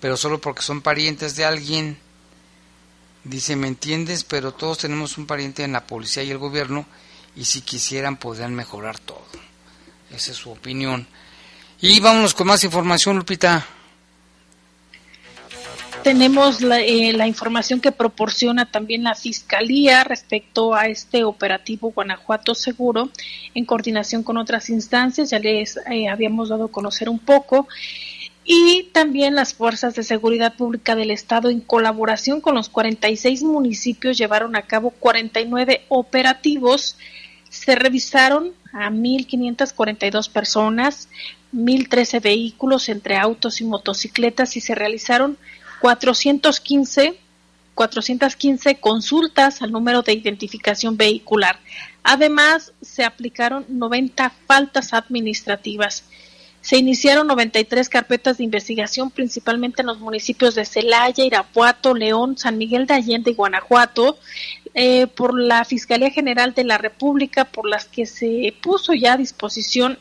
pero solo porque son parientes de alguien. Dice, ¿me entiendes? Pero todos tenemos un pariente en la policía y el gobierno y si quisieran podrían mejorar todo. Esa es su opinión. Y vámonos con más información, Lupita. Tenemos la, eh, la, información que proporciona también la Fiscalía respecto a este operativo Guanajuato Seguro en coordinación con otras instancias, ya les eh, habíamos dado a conocer un poco, y también las fuerzas de seguridad pública del Estado en colaboración con los 46 municipios llevaron a cabo 49 operativos. Se revisaron a 1.542 personas, 1.013 vehículos entre autos y motocicletas y se realizaron 415, 415 consultas al número de identificación vehicular. Además, se aplicaron 90 faltas administrativas. Se iniciaron 93 carpetas de investigación, principalmente en los municipios de Celaya, Irapuato, León, San Miguel de Allende y Guanajuato, eh, por la Fiscalía General de la República, por las que se puso ya a disposición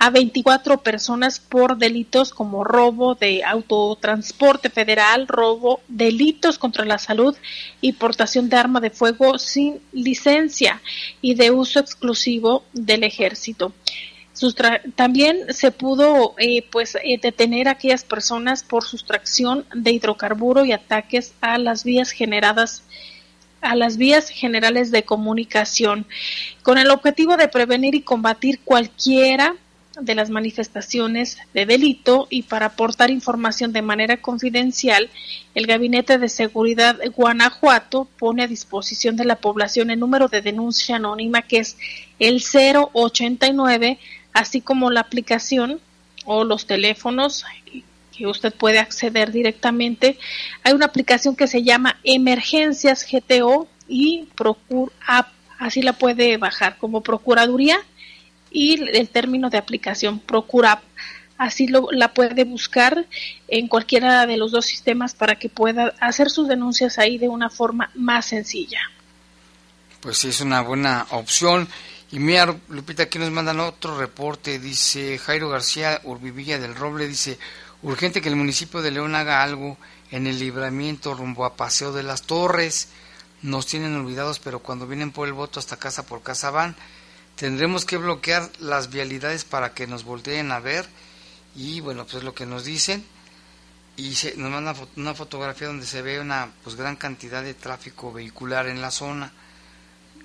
a 24 personas por delitos como robo de autotransporte federal, robo, delitos contra la salud y portación de arma de fuego sin licencia y de uso exclusivo del ejército. también se pudo eh, pues eh, detener a aquellas personas por sustracción de hidrocarburo y ataques a las vías generadas a las vías generales de comunicación con el objetivo de prevenir y combatir cualquiera de las manifestaciones de delito y para aportar información de manera confidencial, el Gabinete de Seguridad Guanajuato pone a disposición de la población el número de denuncia anónima que es el 089, así como la aplicación o los teléfonos que usted puede acceder directamente. Hay una aplicación que se llama Emergencias GTO y Procur App, así la puede bajar como Procuraduría y el término de aplicación Procura. Así lo, la puede buscar en cualquiera de los dos sistemas para que pueda hacer sus denuncias ahí de una forma más sencilla. Pues sí, es una buena opción. Y mira, Lupita, aquí nos mandan otro reporte. Dice Jairo García Urbivilla del Roble, dice, urgente que el municipio de León haga algo en el libramiento rumbo a Paseo de las Torres. Nos tienen olvidados, pero cuando vienen por el voto hasta casa por casa van. Tendremos que bloquear las vialidades para que nos volteen a ver y bueno, pues es lo que nos dicen y se, nos mandan una fotografía donde se ve una pues gran cantidad de tráfico vehicular en la zona.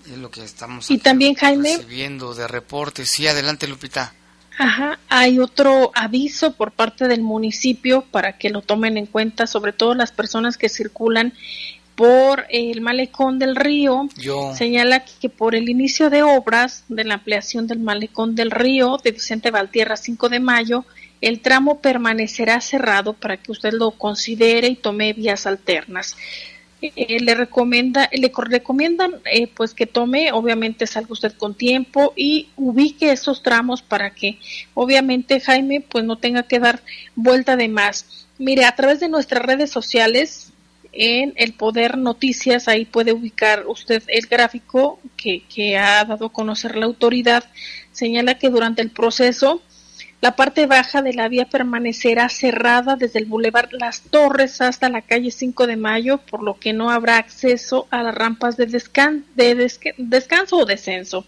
Es lo que estamos y también, Jaime, recibiendo de reportes. Sí, adelante, Lupita. Ajá, hay otro aviso por parte del municipio para que lo tomen en cuenta, sobre todo las personas que circulan por el malecón del río señala que por el inicio de obras de la ampliación del malecón del río de Vicente Valtierra 5 de mayo, el tramo permanecerá cerrado para que usted lo considere y tome vías alternas. Eh, le recomienda, le recomiendan eh, pues que tome, obviamente salga usted con tiempo y ubique esos tramos para que obviamente Jaime pues no tenga que dar vuelta de más. Mire, a través de nuestras redes sociales, en el Poder Noticias, ahí puede ubicar usted el gráfico que, que ha dado a conocer la autoridad, señala que durante el proceso la parte baja de la vía permanecerá cerrada desde el Boulevard Las Torres hasta la calle 5 de Mayo, por lo que no habrá acceso a las rampas de, de descanso o descenso.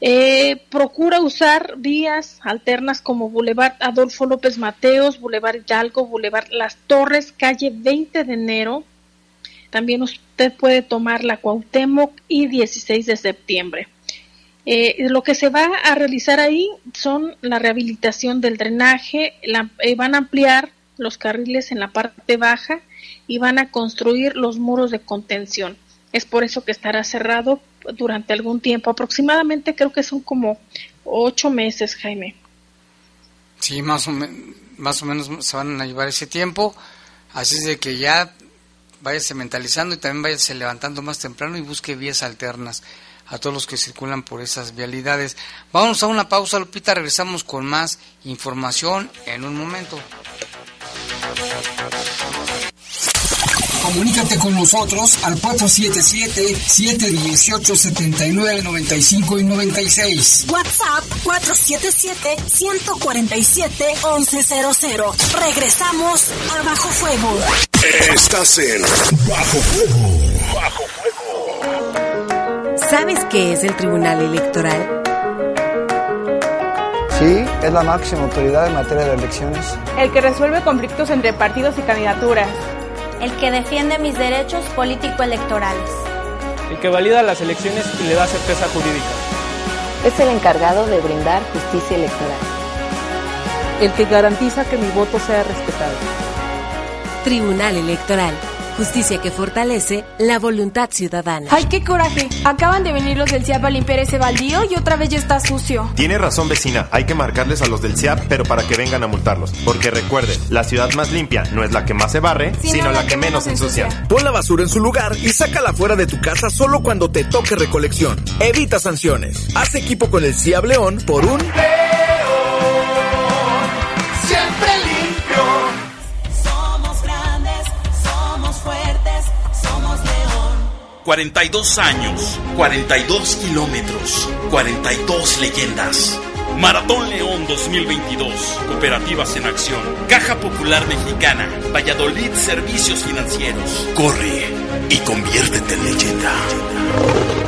Eh, procura usar vías alternas como Boulevard Adolfo López Mateos, Boulevard Hidalgo, Boulevard Las Torres, calle 20 de enero. También usted puede tomar la Cuauhtémoc y 16 de septiembre. Eh, lo que se va a realizar ahí son la rehabilitación del drenaje, eh, van a ampliar los carriles en la parte baja y van a construir los muros de contención. Es por eso que estará cerrado durante algún tiempo, aproximadamente creo que son como ocho meses, Jaime. Sí, más o, más o menos se van a llevar ese tiempo, así es de que ya váyase mentalizando y también váyase levantando más temprano y busque vías alternas a todos los que circulan por esas vialidades. Vamos a una pausa, Lupita, regresamos con más información en un momento. Comunícate con nosotros al 477-718-7995 y 96. WhatsApp 477-147-1100. Regresamos a Bajo Fuego. Estás en Bajo Fuego. Bajo Fuego. ¿Sabes qué es el Tribunal Electoral? Sí, es la máxima autoridad en materia de elecciones. El que resuelve conflictos entre partidos y candidaturas el que defiende mis derechos político-electorales. El que valida las elecciones y le da certeza jurídica. Es el encargado de brindar justicia electoral. El que garantiza que mi voto sea respetado. Tribunal Electoral Justicia que fortalece la voluntad ciudadana. ¡Ay, qué coraje! Acaban de venir los del CIAP a limpiar ese baldío y otra vez ya está sucio. Tiene razón, vecina. Hay que marcarles a los del CIAP, pero para que vengan a multarlos. Porque recuerden, la ciudad más limpia no es la que más se barre, sino, la, que, menos ensucia. Pon la basura en su lugar y sácala fuera de tu casa solo cuando te toque recolección. Evita sanciones. Haz equipo con el CIAP León por un... 42 años, 42 kilómetros, 42 leyendas. Maratón León 2022. Cooperativas en acción. Caja Popular Mexicana. Valladolid Servicios Financieros. Corre y conviértete en leyenda.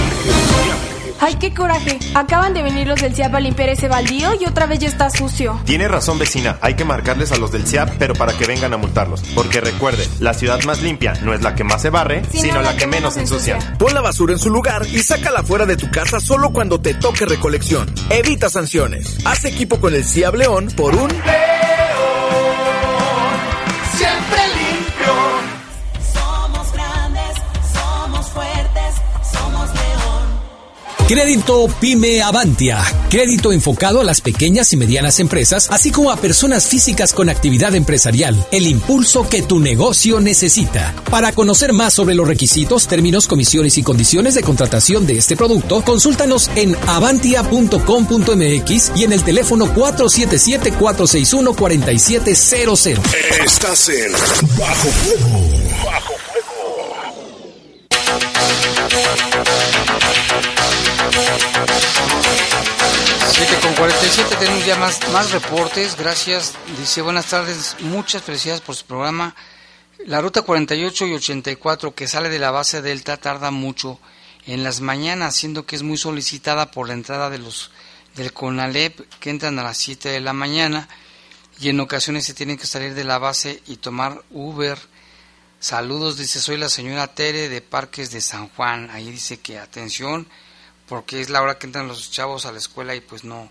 Ay, qué coraje. Acaban de venir los del CIAP a limpiar ese baldío y otra vez ya está sucio. Tiene razón, vecina. Hay que marcarles a los del CIAP, pero para que vengan a multarlos. Porque recuerde, la ciudad más limpia no es la que más se barre, sino, la, que, menos ensucia. Pon la basura en su lugar y sácala fuera de tu casa solo cuando te toque recolección. Evita sanciones. Haz equipo con el CIAP León por un... Crédito Pyme Avantia. Crédito enfocado a las pequeñas y medianas empresas, así como a personas físicas con actividad empresarial. El impulso que tu negocio necesita. Para conocer más sobre los requisitos, términos, comisiones y condiciones de contratación de este producto, consúltanos en avantia.com.mx y en el teléfono 477-461-4700. Estás en Bajo Fuego. Bajo Siete con 47 tenemos ya más, más reportes. Gracias. Dice, buenas tardes. Muchas felicidades por su programa. La ruta 48 y 84 que sale de la base Delta tarda mucho en las mañanas, siendo que es muy solicitada por la entrada de los del CONALEP que entran a las 7 de la mañana y en ocasiones se tienen que salir de la base y tomar Uber. Saludos, dice, soy la señora Tere de Parques de San Juan. Ahí dice que atención, porque es la hora que entran los chavos a la escuela y pues no,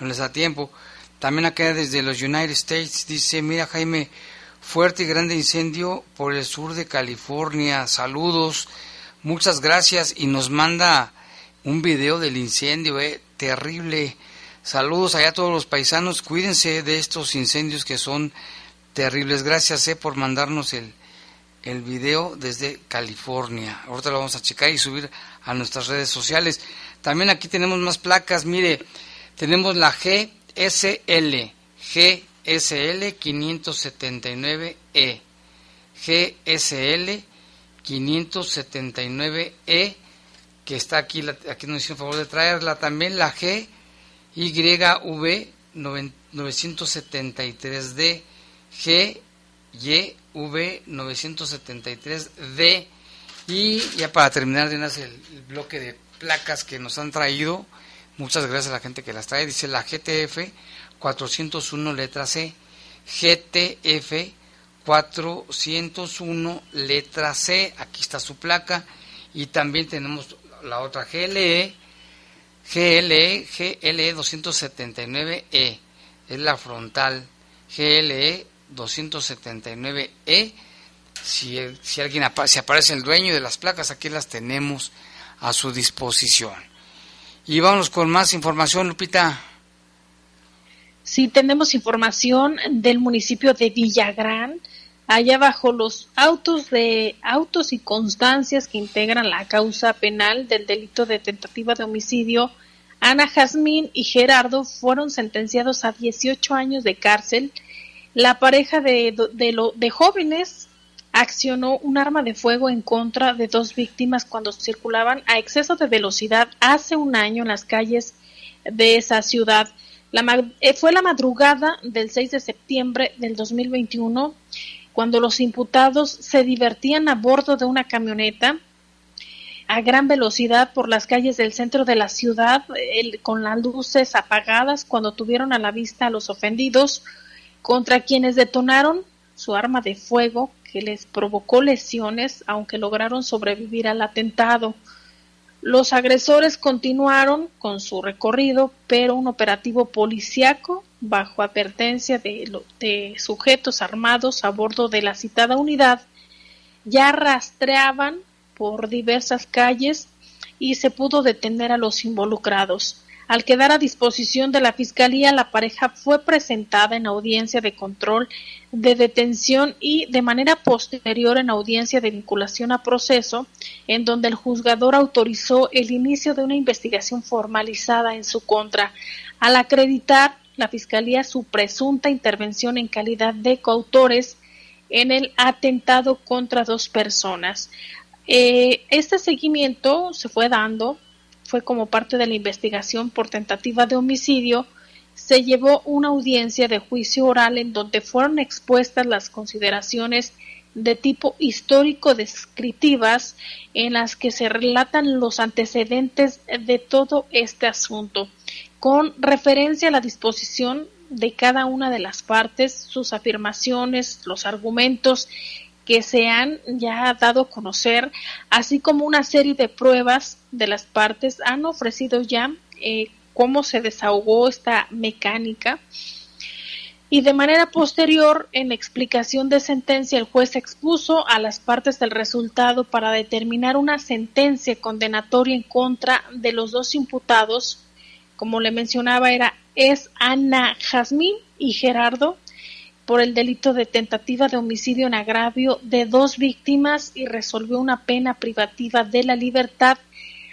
no les da tiempo. También acá desde los United States dice, mira Jaime, fuerte y grande incendio por el sur de California. Saludos, muchas gracias y nos manda un video del incendio, eh, terrible. Saludos allá a todos los paisanos, cuídense de estos incendios que son terribles. Gracias eh, por mandarnos el, el video desde California. Ahorita lo vamos a checar y subir a nuestras redes sociales. También aquí tenemos más placas. Mire, tenemos la GSL, GSL 579E, GSL 579E, que está aquí, aquí nos hicieron favor de traerla. También la GYV 973D, GYV 973D. Y ya para terminar vez el, el bloque de placas que nos han traído, muchas gracias a la gente que las trae. Dice la GTF 401 letra C, GTF 401 letra C, aquí está su placa. Y también tenemos la otra GLE, GLE, GLE 279E, es la frontal, GLE 279E. Si, si alguien apa- si aparece el dueño de las placas, aquí las tenemos a su disposición. Y vamos con más información, Lupita. Sí, tenemos información del municipio de Villagrán, allá bajo los autos de autos y constancias que integran la causa penal del delito de tentativa de homicidio. Ana Jazmín y Gerardo fueron sentenciados a 18 años de cárcel. La pareja de, de, lo- de jóvenes accionó un arma de fuego en contra de dos víctimas cuando circulaban a exceso de velocidad hace un año en las calles de esa ciudad. La eh, fue la madrugada del 6 de septiembre del 2021 cuando los imputados se divertían a bordo de una camioneta a gran velocidad por las calles del centro de la ciudad con las luces apagadas cuando tuvieron a la vista a los ofendidos contra quienes detonaron su arma de fuego que les provocó lesiones aunque lograron sobrevivir al atentado. Los agresores continuaron con su recorrido, pero un operativo policiaco bajo advertencia de, de sujetos armados a bordo de la citada unidad ya rastreaban por diversas calles y se pudo detener a los involucrados. Al quedar a disposición de la Fiscalía, la pareja fue presentada en audiencia de control de detención y de manera posterior en audiencia de vinculación a proceso, en donde el juzgador autorizó el inicio de una investigación formalizada en su contra, al acreditar la Fiscalía su presunta intervención en calidad de coautores en el atentado contra dos personas. Eh, este seguimiento se fue dando, fue como parte de la investigación por tentativa de homicidio, se llevó una audiencia de juicio oral en donde fueron expuestas las consideraciones de tipo histórico descriptivas en las que se relatan los antecedentes de todo este asunto, con referencia a la disposición de cada una de las partes, sus afirmaciones, los argumentos que se han ya dado a conocer, así como una serie de pruebas de las partes han ofrecido ya eh, cómo se desahogó esta mecánica. Y de manera posterior, en explicación de sentencia, el juez expuso a las partes del resultado para determinar una sentencia condenatoria en contra de los dos imputados. Como le mencionaba, era es Ana Jazmín y Gerardo por el delito de tentativa de homicidio en agravio de dos víctimas y resolvió una pena privativa de la libertad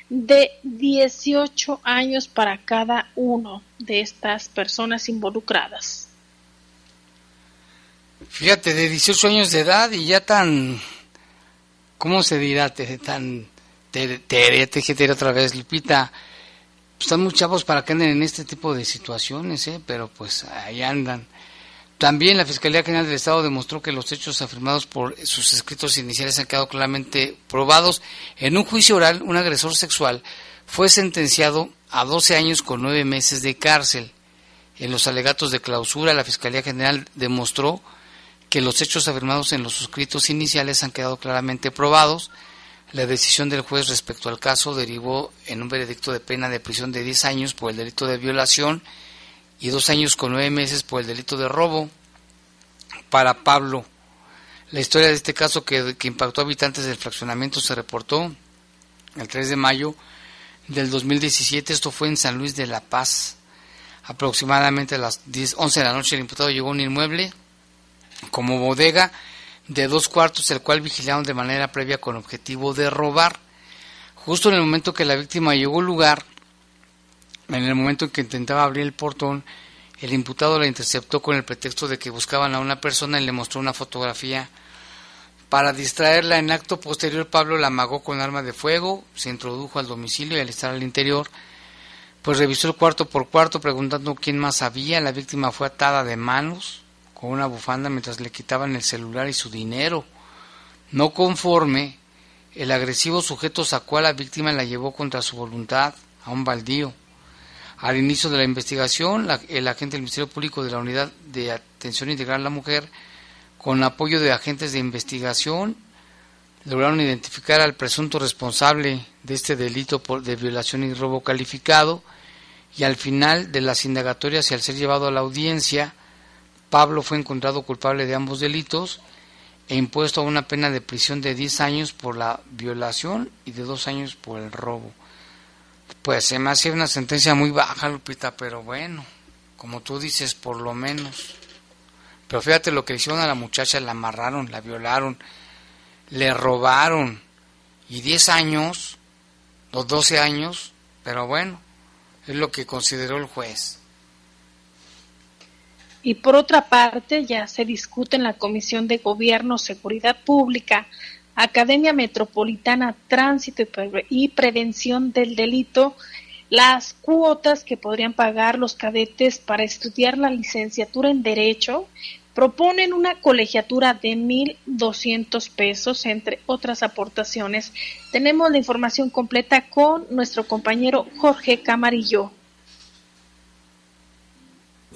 de 18 años para cada uno de estas personas involucradas. Fíjate, de 18 años de edad y ya tan, ¿cómo se dirá? Tan, te, te, te, otra vez, Lupita. Están muy chavos para que anden en este tipo de situaciones, ¿eh? pero pues ahí andan. También la Fiscalía General del Estado demostró que los hechos afirmados por sus escritos iniciales han quedado claramente probados. En un juicio oral, un agresor sexual fue sentenciado a 12 años con 9 meses de cárcel. En los alegatos de clausura, la Fiscalía General demostró que los hechos afirmados en los escritos iniciales han quedado claramente probados. La decisión del juez respecto al caso derivó en un veredicto de pena de prisión de 10 años por el delito de violación y dos años con nueve meses por el delito de robo para Pablo. La historia de este caso que, impactó a habitantes del fraccionamiento se reportó el 3 de mayo del 2017. Esto fue en San Luis de la Paz. Aproximadamente a las 10, 11 de la noche el imputado llegó a un inmueble como bodega de dos cuartos, el cual vigilaron de manera previa con objetivo de robar. Justo en el momento que la víctima llegó al lugar, en el momento en que intentaba abrir el portón, el imputado la interceptó con el pretexto de que buscaban a una persona y le mostró una fotografía. Para distraerla en acto posterior, Pablo la amagó con arma de fuego, se introdujo al domicilio y al estar al interior, pues revisó el cuarto por cuarto preguntando quién más había. La víctima fue atada de manos con una bufanda mientras le quitaban el celular y su dinero. No conforme, el agresivo sujeto sacó a la víctima y la llevó contra su voluntad a un baldío. Al inicio de la investigación, el agente del Ministerio Público de la Unidad de Atención Integral a la Mujer, con apoyo de agentes de investigación, lograron identificar al presunto responsable de este delito de violación y robo calificado y al final de las indagatorias y al ser llevado a la audiencia, Pablo fue encontrado culpable de ambos delitos e impuesto a una pena de prisión de 10 años por la violación y de 2 años por el robo. Pues se me hace una sentencia muy baja, Lupita, pero bueno, como tú dices, por lo menos. Pero fíjate lo que hicieron a la muchacha, la amarraron, la violaron, le robaron. Y 10 años, o 12 años, pero bueno, es lo que consideró el juez. Y por otra parte, ya se discute en la Comisión de Gobierno, Seguridad Pública, Academia Metropolitana Tránsito y Prevención del Delito las cuotas que podrían pagar los cadetes para estudiar la licenciatura en Derecho proponen una colegiatura de 1.200 pesos, entre otras aportaciones. Tenemos la información completa con nuestro compañero Jorge Camarillo.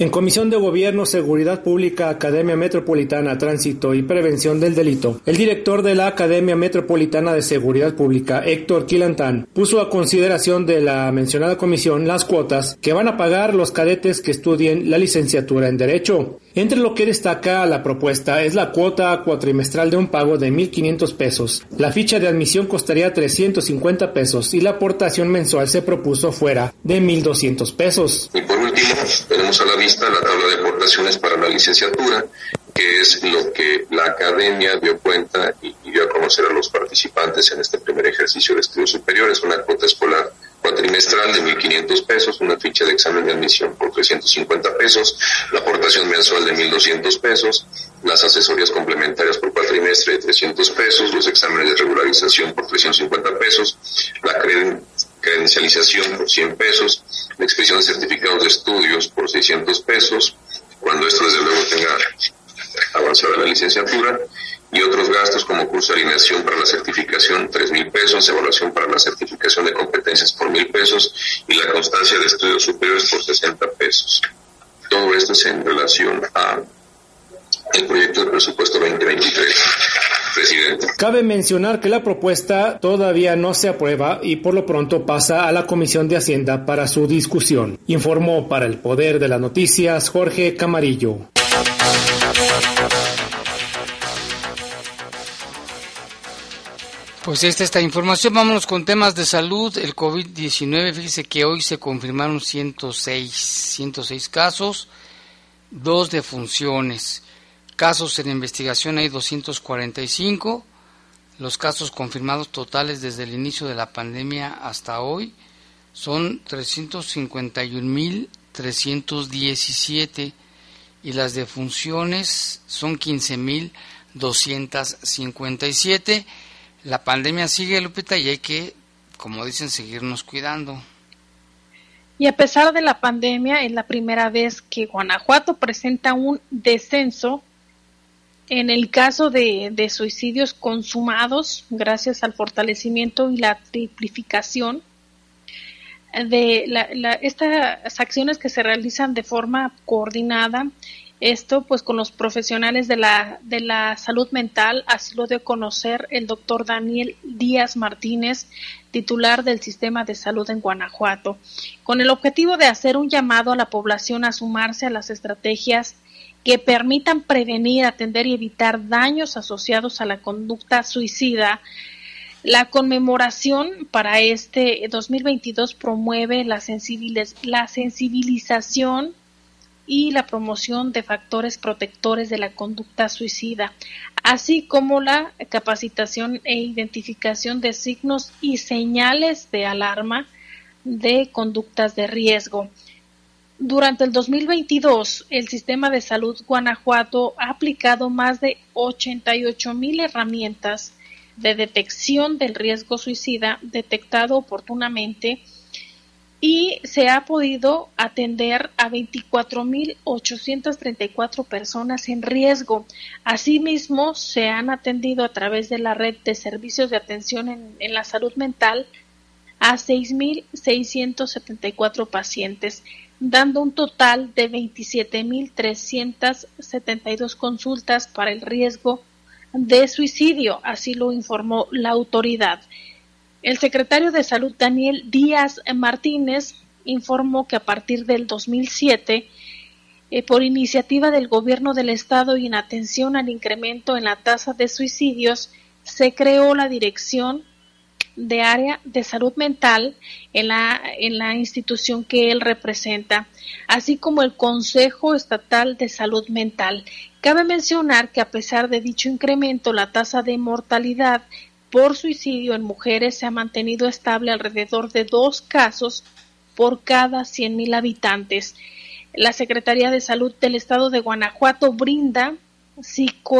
En Comisión de Gobierno, Seguridad Pública, Academia Metropolitana, Tránsito y Prevención del Delito, el director de la Academia Metropolitana de Seguridad Pública, Héctor Quilantán, puso a consideración de la mencionada comisión las cuotas que van a pagar los cadetes que estudien la licenciatura en Derecho. Entre lo que destaca la propuesta es la cuota cuatrimestral de un pago de 1.500 pesos. La ficha de admisión costaría 350 pesos y la aportación mensual se propuso fuera de 1.200 pesos. Y por último, tenemos a la vista la tabla de aportaciones para la licenciatura, que es lo que la academia dio cuenta y, dio a conocer a los participantes en este primer ejercicio de estudios superiores, una cuota escolar cuatrimestral de 1.500 pesos, una ficha de examen de admisión por 350 pesos, la aportación mensual de 1.200 pesos, las asesorías complementarias por cuatrimestre de 300 pesos, los exámenes de regularización por 350 pesos, la credencialización por 100 pesos, la expedición de certificados de estudios por 600 pesos, cuando esto desde luego tenga avanzada la licenciatura, y otros gastos como curso de alineación para la certificación, tres mil pesos, evaluación para la certificación de competencias por mil pesos y la constancia de estudios superiores por 60 pesos. Todo esto es en relación a el proyecto de presupuesto 2023. Presidente. Cabe mencionar que la propuesta todavía no se aprueba y por lo pronto pasa a la Comisión de Hacienda para su discusión. Informó para el Poder de las Noticias Jorge Camarillo. Pues esta esta información. Vámonos con temas de salud. El COVID-19, fíjese que hoy se confirmaron 106, 106 casos, dos defunciones. Casos en investigación hay 245. Los casos confirmados totales desde el inicio de la pandemia hasta hoy son 351.317 y las defunciones son 15.257 la pandemia sigue, Lupita, y hay que, como dicen, seguirnos cuidando. Y a pesar de la pandemia, es la primera vez que Guanajuato presenta un descenso en el caso de, de suicidios consumados gracias al fortalecimiento y la triplificación de la, estas acciones que se realizan de forma coordinada esto pues con los profesionales de la, de la salud mental, así lo dio conocer el doctor Daniel Díaz Martínez, titular del sistema de salud en Guanajuato, con el objetivo de hacer un llamado a la población a sumarse a las estrategias que permitan prevenir, atender y evitar daños asociados a la conducta suicida. La conmemoración para este 2022 promueve la, la sensibilización y la promoción de factores protectores de la conducta suicida, así como la capacitación e identificación de signos y señales de alarma de conductas de riesgo. Durante el 2022, el sistema de salud Guanajuato ha aplicado más de 88 mil herramientas de detección del riesgo suicida detectado oportunamente y se ha podido atender a 24.834 personas en riesgo. Asimismo, se han atendido a través de la red de servicios de atención en, la salud mental a 6.674 pacientes, dando un total de 27.372 consultas para el riesgo de suicidio, así lo informó la autoridad. El secretario de Salud Daniel Díaz Martínez informó que a partir del 2007, eh, por iniciativa del Gobierno del Estado y en atención al incremento en la tasa de suicidios, se creó la Dirección de Área de Salud Mental en la, en la institución que él representa, así como el Consejo Estatal de Salud Mental. Cabe mencionar que a pesar de dicho incremento, la tasa de mortalidad por suicidio en mujeres se ha mantenido estable alrededor de dos casos por cada 100.000 habitantes. La Secretaría de Salud del Estado de Guanajuato brinda psicoeducación